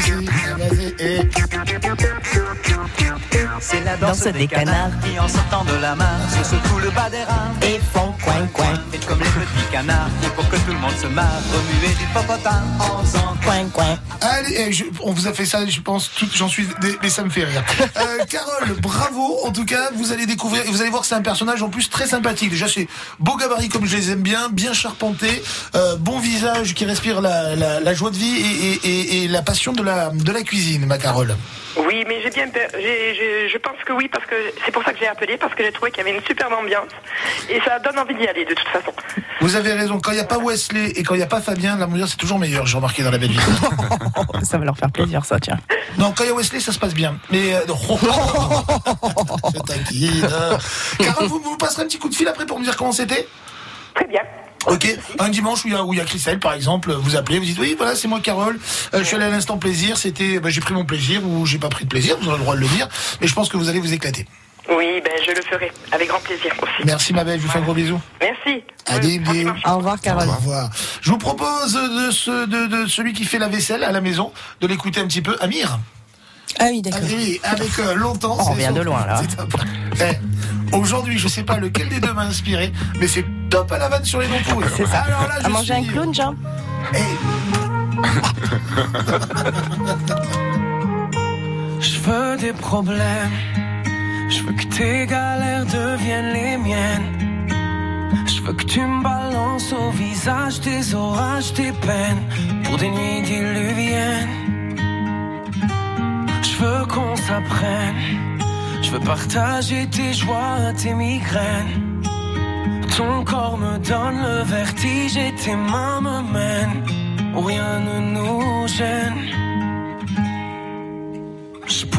Speaker 2: Celui-ci. Ah, vas-y, eh.
Speaker 12: C'est la
Speaker 3: Danse
Speaker 12: danse
Speaker 3: des
Speaker 12: canards qui en sortant de la mare se secouent le bas des reins
Speaker 3: Et font coin, coin,
Speaker 12: comme les petits canards et pour que tout le monde se marre remuer du popotin en faisant
Speaker 3: coin, coin.
Speaker 2: Allez, eh, je- on vous a fait ça, je pense, j'en suis, mais ça me fait rire. *laughs* Euh, Carole, bravo. En tout cas, vous allez découvrir, et vous allez voir, que c'est un personnage en plus très sympathique. Déjà, c'est beau gabarit comme je les aime bien, bien charpenté, euh, bon visage qui respire la, la, la joie de vie et, et, et, et la passion de la, de la cuisine, ma Carole.
Speaker 11: Oui, mais j'ai bien j'ai- je pense que oui, parce que c'est pour ça que j'ai appelé, parce que j'ai trouvé qu'il y avait une superbe ambiance. Et ça donne envie d'y aller, de toute façon.
Speaker 2: Vous avez raison. Quand il n'y a pas Wesley et quand il n'y a pas Fabien, l'ambiance c'est toujours meilleur. J'ai remarqué dans la belle vie. *laughs*
Speaker 3: Ça va leur faire plaisir, ça, tiens.
Speaker 2: Non, quand il y a Wesley, ça se passe bien. Mais euh, *laughs* je. Carole, vous, vous passerez un petit coup de fil après pour me dire comment c'était?
Speaker 11: Très bien.
Speaker 2: Ok, un dimanche où il y a où il y a Christelle par exemple, vous appelez, vous dites oui voilà c'est moi Carole, Euh, je suis allé à l'instant plaisir, c'était bah, j'ai pris mon plaisir ou j'ai pas pris de plaisir, vous aurez le droit de le dire, mais je pense que vous allez vous éclater.
Speaker 11: Oui, ben je le ferai, avec grand plaisir aussi.
Speaker 2: Merci ma belle, je vous fais un gros bisou.
Speaker 11: Merci.
Speaker 2: Allez,
Speaker 11: dimanche.
Speaker 3: Au revoir, Carole.
Speaker 2: Au revoir. Je vous propose de, ce, de, de celui qui fait la vaisselle à la maison de l'écouter un petit peu, Amir.
Speaker 3: Ah oui, d'accord.
Speaker 2: Oui, avec euh, longtemps.
Speaker 3: On revient de loin, là.
Speaker 2: c'est top. Eh, Aujourd'hui, je sais pas lequel des deux m'a inspiré, mais c'est top à la vanne sur les dents pourries.
Speaker 3: C'est ça.
Speaker 2: Alors là, je
Speaker 3: À manger un clown, Jean
Speaker 2: Eh, *laughs*
Speaker 13: Je veux des problèmes. Je veux que tes galères deviennent les miennes. Je veux que tu me balances au visage tes orages, tes peines pour des nuits diluviennes. Je veux qu'on s'apprenne. Je veux partager tes joies, tes migraines. Ton corps me donne le vertige et tes mains me mènent rien ne nous gêne.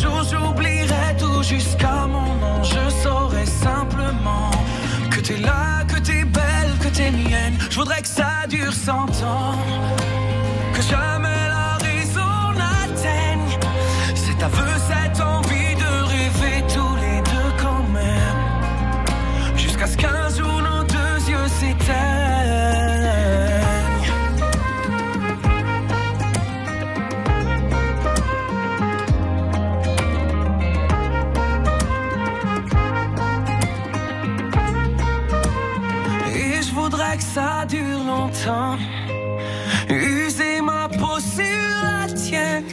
Speaker 13: Jour j'oublierai tout jusqu'à mon nom. Je saurai simplement que t'es là, que t'es belle, que t'es mienne. Je voudrais que ça dure cent ans. Que jamais la ça dure longtemps. User ma peau sur la tienne.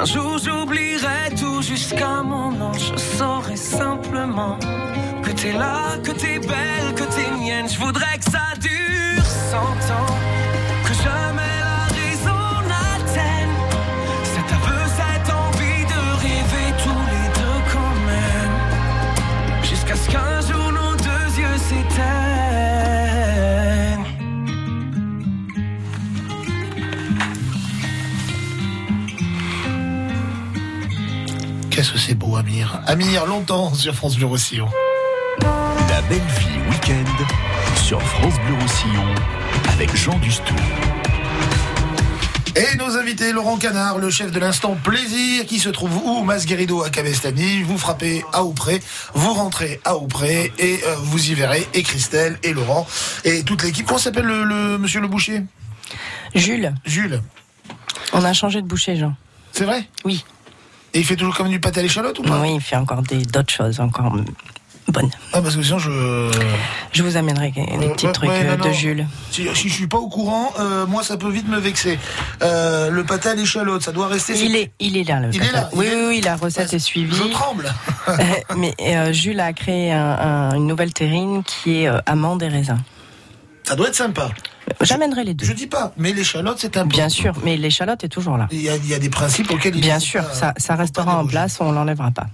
Speaker 13: Un jour j'oublierai tout jusqu'à mon nom. Je saurai simplement que t'es là, que t'es belle, que t'es mienne. Je voudrais que ça dure cent ans. Que jamais
Speaker 2: Amir. Amir, longtemps sur France Bleu Roussillon.
Speaker 1: La belle vie week-end sur France Bleu Roussillon avec Jean Dustou.
Speaker 2: Et nos invités, Laurent Canard, le chef de l'instant plaisir, qui se trouve où? Masguerido à Cabestany. Vous frappez à Auprès, vous rentrez à Auprès et euh, vous y verrez. Et Christelle, et Laurent, et toute l'équipe. Comment s'appelle le, le- monsieur le boucher?
Speaker 3: Jules,
Speaker 2: Jules.
Speaker 3: on a changé de boucher, Jean.
Speaker 2: C'est vrai?
Speaker 3: Oui.
Speaker 2: Et il fait toujours comme du pâté à l'échalote ou pas
Speaker 3: Oui, il fait encore des- d'autres choses, encore bonnes.
Speaker 2: Ah, parce que sinon je.
Speaker 3: Je vous amènerai des petits
Speaker 2: Ouais,
Speaker 3: trucs
Speaker 2: ouais,
Speaker 3: euh, de. Jules.
Speaker 2: Si, si je suis pas au courant, euh, moi ça peut vite me vexer. Euh, le pâté à l'échalote, ça doit rester.
Speaker 3: Il est, il est là, le
Speaker 2: Il est là, il
Speaker 3: Oui,
Speaker 2: est-
Speaker 3: oui, oui, la recette est suivie.
Speaker 2: Je tremble. *laughs*
Speaker 3: Mais Jules a créé un- un- une nouvelle terrine qui est amande et raisin.
Speaker 2: Ça doit être sympa.
Speaker 3: J'amènerai les deux.
Speaker 2: Je dis pas, mais l'échalote c'est un.
Speaker 3: Bien sûr, mais l'échalote est toujours là.
Speaker 2: Il y, a, il y a des principes auxquels il
Speaker 3: Bien sûr,
Speaker 2: pas-
Speaker 3: ça, ça restera en place, on l'enlèvera pas.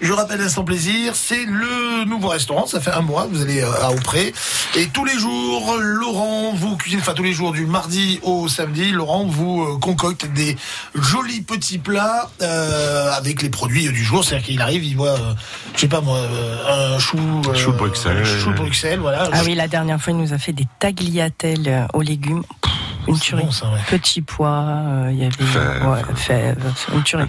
Speaker 2: Je rappelle l'instant plaisir, c'est le nouveau restaurant. Ça fait un mois, vous allez euh, à Auprès. Et tous les jours, Laurent vous cuisine, enfin tous les jours du mardi au samedi, Laurent vous euh, concocte des jolis petits plats euh, avec les produits du jour. C'est-à-dire qu'il arrive, il voit, euh, je sais pas moi, euh, un chou, euh,
Speaker 4: Chou de Bruxelles.
Speaker 2: chou de Bruxelles, voilà.
Speaker 3: Ah oui, la dernière fois, il nous a fait des tagliatelles aux légumes. Pff, Une tuerie.
Speaker 2: bon, ça, ouais.
Speaker 3: Petits pois, euh, il y avait
Speaker 4: Fèves.
Speaker 3: ouais, fèves, une tuerie.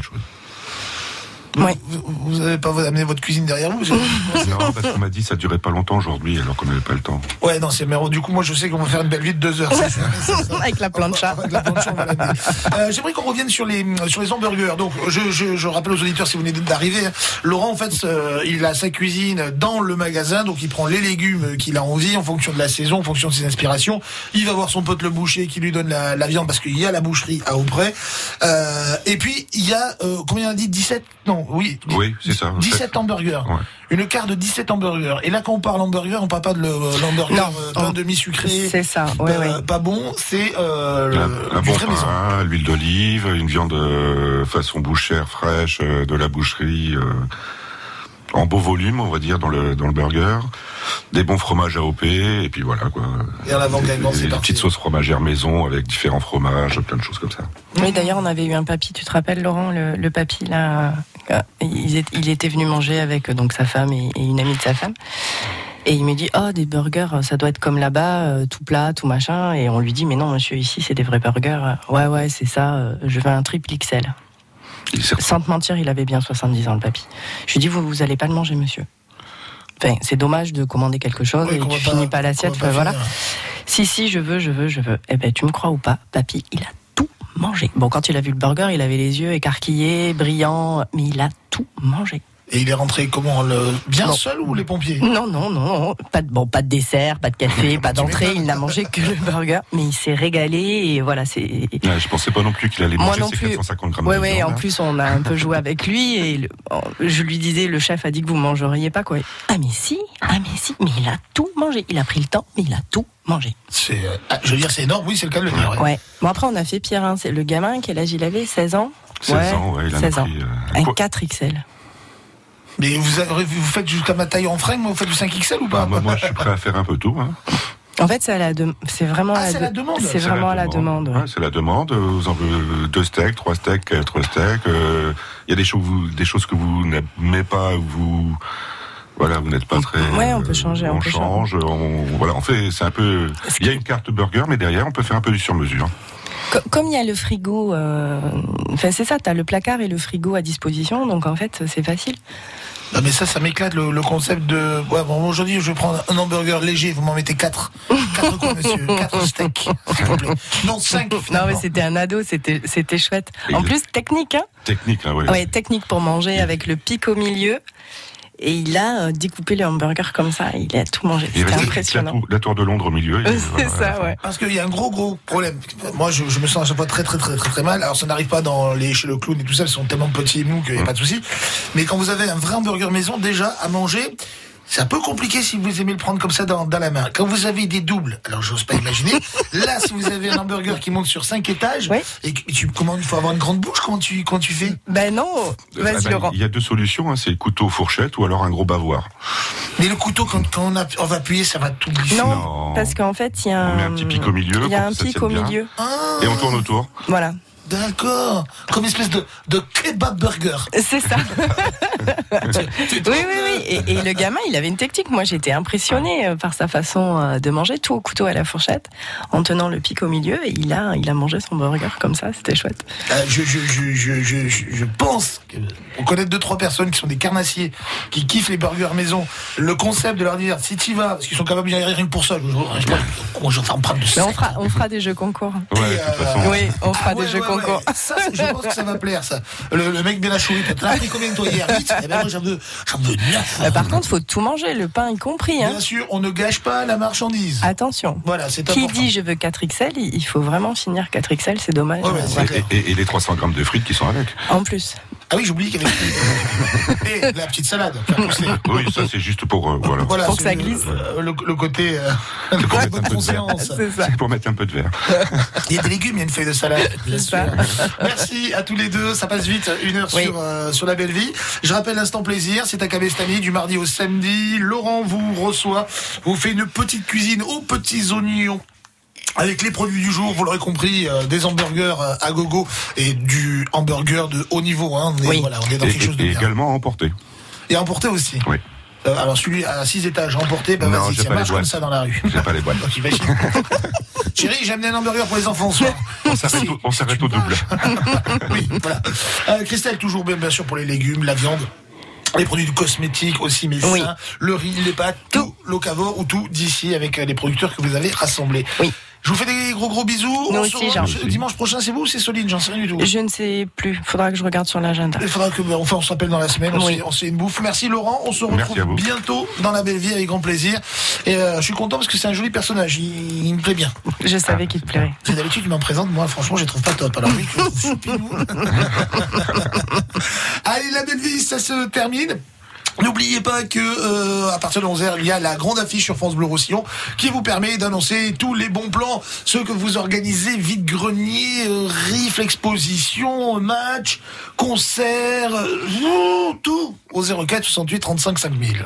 Speaker 4: Choses.
Speaker 3: Ouais.
Speaker 2: Vous, vous avez pas amené votre cuisine derrière vous *laughs*
Speaker 4: Non, parce qu'on m'a dit que ça durait pas longtemps aujourd'hui, alors qu'on n'avait pas le temps.
Speaker 2: Ouais, non, c'est mais du coup, moi, je sais qu'on va faire une belle vie de deux heures. c'est ça. *laughs*
Speaker 3: Avec la plancha.
Speaker 2: Avec la plancha, on va l'amener. *laughs* Euh, J'aimerais qu'on revienne sur les sur les hamburgers. Donc, je, je, je rappelle aux auditeurs si vous venez d'arriver, hein, Laurent, en fait, euh, il a sa cuisine dans le magasin, donc il prend les légumes qu'il a envie en fonction de la saison, en fonction de ses inspirations. Il va voir son pote le boucher qui lui donne la, la viande parce qu'il y a la boucherie à Auprès. Euh, et puis il y a euh, combien on a dit? 17 Non, oui.
Speaker 4: Oui, c'est ça.
Speaker 2: 17 hamburgers.
Speaker 4: Ouais.
Speaker 2: Une carte de 17 hamburgers. Et là, quand on parle hamburger, on parle pas de le- l'hamburger euh, demi-sucré.
Speaker 3: C'est ça, ouais,
Speaker 2: euh,
Speaker 3: ouais.
Speaker 2: Pas bon, c'est euh,
Speaker 4: Un,
Speaker 2: le-
Speaker 4: un bon pain, l'huile d'olive, une viande euh, façon bouchère fraîche euh, de la boucherie, euh, en beau volume, on va dire, dans le dans le burger, des bons fromages AOP, et puis voilà quoi.
Speaker 2: Et en avant
Speaker 4: Des-
Speaker 2: gagnant,
Speaker 4: des-
Speaker 2: c'est parti.
Speaker 4: petites sauces fromagères maison avec différents fromages, plein de choses comme ça.
Speaker 3: Oui, d'ailleurs, on avait eu un papy, tu te rappelles, Laurent, le, le papy, là, euh, il, est- il était venu manger avec donc sa femme et, et une amie de sa femme. Et il me dit, oh, des burgers, ça doit être comme là-bas, euh, tout plat, tout machin. Et on lui dit, mais non, monsieur, ici, c'est des vrais burgers. Ouais, ouais, c'est ça, euh, je veux un triple XL. Sans te mentir, il avait bien 70 ans, le papy. Je lui dis, vous, vous allez pas le manger, monsieur. Enfin, c'est dommage de commander quelque chose
Speaker 2: Oui,
Speaker 3: et tu finis pas l'assiette. enfin, voilà. Si, si, je veux, je veux, je veux. Eh ben, tu me crois ou pas, papy, il a mangé. Bon, quand il a vu le burger, il avait les yeux écarquillés, brillants, mais il a tout mangé.
Speaker 2: Et il est rentré comment le... Bien
Speaker 3: Non.
Speaker 2: seul ou les pompiers?
Speaker 3: Non, non, non, pas de, bon, pas de dessert, pas de café, *laughs* pas d'entrée, il n'a mangé que le burger, mais il s'est régalé et voilà, c'est.
Speaker 4: Ouais, je pensais pas non plus qu'il allait
Speaker 3: Moi
Speaker 4: manger
Speaker 3: non
Speaker 4: ses
Speaker 3: plus.
Speaker 4: 450 grammes
Speaker 3: Ouais,
Speaker 4: de
Speaker 3: ouais, en plus, on a un peu joué avec lui et le- je lui disais, le chef a dit que vous mangeriez pas, quoi. Ah, mais si, ah, mais si, mais il a tout mangé. Il a pris le temps, mais il a tout mangé.
Speaker 2: C'est, euh, ah, je veux dire, c'est énorme. Oui, c'est le cas de le dire. ouais.
Speaker 3: Ouais. Bon, après, on a fait pire, hein. C'est le gamin, quel âge il avait 16 ans
Speaker 4: 16 ans, ouais, il a
Speaker 3: 16 ans.
Speaker 4: pris, euh,
Speaker 3: Un
Speaker 4: quoi
Speaker 3: 4 XL.
Speaker 2: Mais vous, avez- vous faites jusqu'à ma taille en fringue, mais vous faites du 5XL ou pas?
Speaker 4: Ah, bah, moi, je suis prêt à faire un peu tout. Hein.
Speaker 3: En fait, c'est à la de- c'est vraiment
Speaker 2: Ah,
Speaker 3: à
Speaker 2: c'est
Speaker 3: de-
Speaker 2: la demande.
Speaker 3: C'est
Speaker 4: C'est
Speaker 3: vraiment à la demande. Ouais,
Speaker 4: c'est la demande. Euh, Vous en voulez deux steaks, trois steaks, quatre steaks. euh, Il y a des choses, des choses que vous n'aimez pas, vous. Voilà, vous n'êtes pas très.
Speaker 3: Ouais, on peut changer, on
Speaker 4: On
Speaker 3: peut
Speaker 4: change. On, voilà, on fait. C'est un peu. Il y a une carte burger, mais derrière, on peut faire un peu du sur-mesure.
Speaker 3: Co- Comme il y a le frigo, euh, enfin c'est ça, tu as le placard et le frigo à disposition, donc en fait c'est facile.
Speaker 2: Non mais ça, ça m'éclate le, le concept de. Ouais, bon, aujourd'hui, je vais prendre un hamburger léger. Vous m'en mettez quatre. Quatre quoi, *laughs* monsieur? Quatre steaks, s'il vous plaît. Non, cinq.
Speaker 3: Non
Speaker 2: finalement.
Speaker 3: mais c'était un ado, c'était c'était chouette.
Speaker 4: Et
Speaker 3: En plus technique, hein
Speaker 4: Technique, là, ouais.
Speaker 3: Ouais, technique pour manger avec le pic au milieu. Et il a euh, découpé le hamburger comme ça, il a tout mangé. C'était
Speaker 4: reste la
Speaker 3: impressionnant.
Speaker 4: tour, la tour de Londres au milieu. *laughs*
Speaker 3: C'est ça, ouais.
Speaker 2: Parce qu'il y a un gros gros problème. Moi, je, je me sens à chaque fois très très très très très mal. Alors, ça n'arrive pas dans les chez le clown et tout ça, ils sont tellement petits et mous qu'il n'y a pas de souci. Mais quand vous avez un vrai hamburger maison, déjà à manger. C'est un peu compliqué si vous aimez le prendre comme ça dans, dans la main. Quand vous avez des doubles, alors j'ose pas imaginer. *laughs* Là, si vous avez un hamburger qui monte sur cinq étages,
Speaker 3: Oui.
Speaker 2: et que tu comment il faut avoir une grande bouche, comment tu comment tu fais?
Speaker 3: Ben non,
Speaker 4: Ah
Speaker 3: vas-y
Speaker 4: bah,
Speaker 3: Laurent.
Speaker 4: Il y a deux solutions, hein, c'est couteau fourchette ou alors un gros bavoir.
Speaker 2: Mais le couteau, quand, quand on, a- on va appuyer, ça va tout glisser.
Speaker 3: Non,
Speaker 4: Non.
Speaker 3: parce qu'en fait il y a
Speaker 4: On met
Speaker 3: un,
Speaker 4: petit pic au milieu
Speaker 3: Il y a un pic au
Speaker 4: bien.
Speaker 3: milieu.
Speaker 2: Ah,
Speaker 4: Et on tourne autour.
Speaker 3: Voilà,
Speaker 2: D'accord. Comme une espèce de, de kebab burger.
Speaker 3: c'est ça. *laughs* Oui, oui, oui. Et, et le gamin, il avait une technique. Moi, j'étais impressionnée euh, par sa façon euh, de manger tout au couteau à la fourchette, en tenant le pic au milieu. Et il a, il a mangé son burger comme ça. C'était chouette.
Speaker 2: Euh, je, je, je, je, je, je- je pense qu'on connaît deux trois personnes qui sont des carnassiers, qui kiffent les burgers maison. Le concept de leur dire si tu vas, parce qu'ils sont capables d'y aller rien que pour ça. Je, je, je, comment je vais faire me prendre de
Speaker 3: Mais on fera, on fera des jeux concours.
Speaker 4: Ouais,
Speaker 2: Et,
Speaker 4: de toute
Speaker 2: euh,
Speaker 4: façon.
Speaker 3: Oui, on fera
Speaker 2: Ah
Speaker 3: des
Speaker 2: ouais,
Speaker 3: jeux
Speaker 2: ouais,
Speaker 3: concours.
Speaker 2: Ouais. Ça, c'est- je pense que ça va plaire, ça. Le, le mec bien achouri, t'as pris combien de toi hier 8 Eh ben moi, j'en veux, j'en veux neuf.
Speaker 3: Euh, par contre, faut tout manger, le pain y compris. Hein.
Speaker 2: Bien sûr, on ne gâche pas la marchandise.
Speaker 3: Attention.
Speaker 2: Voilà, c'est
Speaker 3: Qui
Speaker 2: important.
Speaker 3: dit je veux 4XL, il il faut vraiment finir 4XL, c'est dommage.
Speaker 2: Ouais, ouais,
Speaker 4: et- et les 300 grammes de frites qui sont avec.
Speaker 3: En plus.
Speaker 2: Ah oui, j'oublie qu'il y avait Et la petite salade.
Speaker 4: Oui, ça c'est juste pour euh, voilà.
Speaker 2: Voilà,
Speaker 3: Pour que ça
Speaker 2: le-
Speaker 3: glisse.
Speaker 2: Le, le côté euh,
Speaker 4: C'est *laughs* pour mettre un
Speaker 2: bonne
Speaker 4: peu de verre.
Speaker 2: conscience.
Speaker 3: C'est ça.
Speaker 4: C'est pour mettre un peu de verre.
Speaker 2: Il y a des légumes, il y a une feuille de salade. Bien sûr. Merci à tous les deux. Ça passe vite, une heure
Speaker 3: Oui.
Speaker 2: sur, euh, sur la belle vie. Je rappelle l'instant plaisir. C'est à Cabestany du mardi au samedi. Laurent vous reçoit, vous fait une petite cuisine aux petits oignons. Avec les produits du jour, vous l'aurez compris, euh, des hamburgers euh, à gogo et du hamburger de haut niveau. Hein. On, est,
Speaker 3: Oui.
Speaker 2: voilà, on est dans
Speaker 4: Et,
Speaker 2: quelque chose de
Speaker 4: et
Speaker 2: bien.
Speaker 4: également à emporter.
Speaker 2: Et à emporter aussi.
Speaker 4: Oui.
Speaker 2: Euh, alors celui à 6 étages, emporté, bah
Speaker 4: Non,
Speaker 2: vas-y,
Speaker 4: j'ai
Speaker 2: tiens,
Speaker 4: pas les
Speaker 2: marche comme
Speaker 4: boîtes.
Speaker 2: ça dans la rue.
Speaker 4: J'ai pas les boîtes. *laughs*
Speaker 2: Donc imagine. *laughs* Chérie, j'ai amené un hamburger pour les enfants ce soir.
Speaker 4: On s'arrête au- double. *laughs*
Speaker 2: oui, voilà. Euh, Christelle, toujours bien, bien sûr pour les légumes, la viande. Les produits cosmétiques aussi, mais
Speaker 3: Oui.
Speaker 2: ça, le riz, les pâtes, tout, l'ocavo ou tout d'ici avec euh, les producteurs que vous avez rassemblés.
Speaker 3: Oui.
Speaker 2: Je vous fais des gros gros bisous.
Speaker 3: Nous
Speaker 2: On
Speaker 3: aussi,
Speaker 2: se revoit
Speaker 3: Jean.
Speaker 2: Dimanche prochain, c'est vous ou c'est Soline J'en sais rien du tout.
Speaker 3: Je ne sais plus. Faudra que je regarde sur l'agenda.
Speaker 2: Il faudra que ben, enfin, on se rappelle dans la semaine, on
Speaker 3: Oui.
Speaker 2: on se fait une bouffe. Merci Laurent, on se retrouve bientôt dans la belle vie avec grand plaisir. Et euh, je suis content parce que c'est un joli personnage, il, il me plaît bien.
Speaker 3: Je savais qu'il te plairait.
Speaker 2: C'est d'habitude il m'en présente, moi franchement je les trouve pas top. Alors choupinou. *laughs* Allez, la belle vie, ça se termine. N'oubliez pas que euh, à partir de 11h, il y a la grande affiche sur France Bleu Roussillon qui vous permet d'annoncer tous les bons plans, ceux que vous organisez, vide-grenier, euh, rifle, exposition, match, concert, euh, tout au 04 68 35 5000.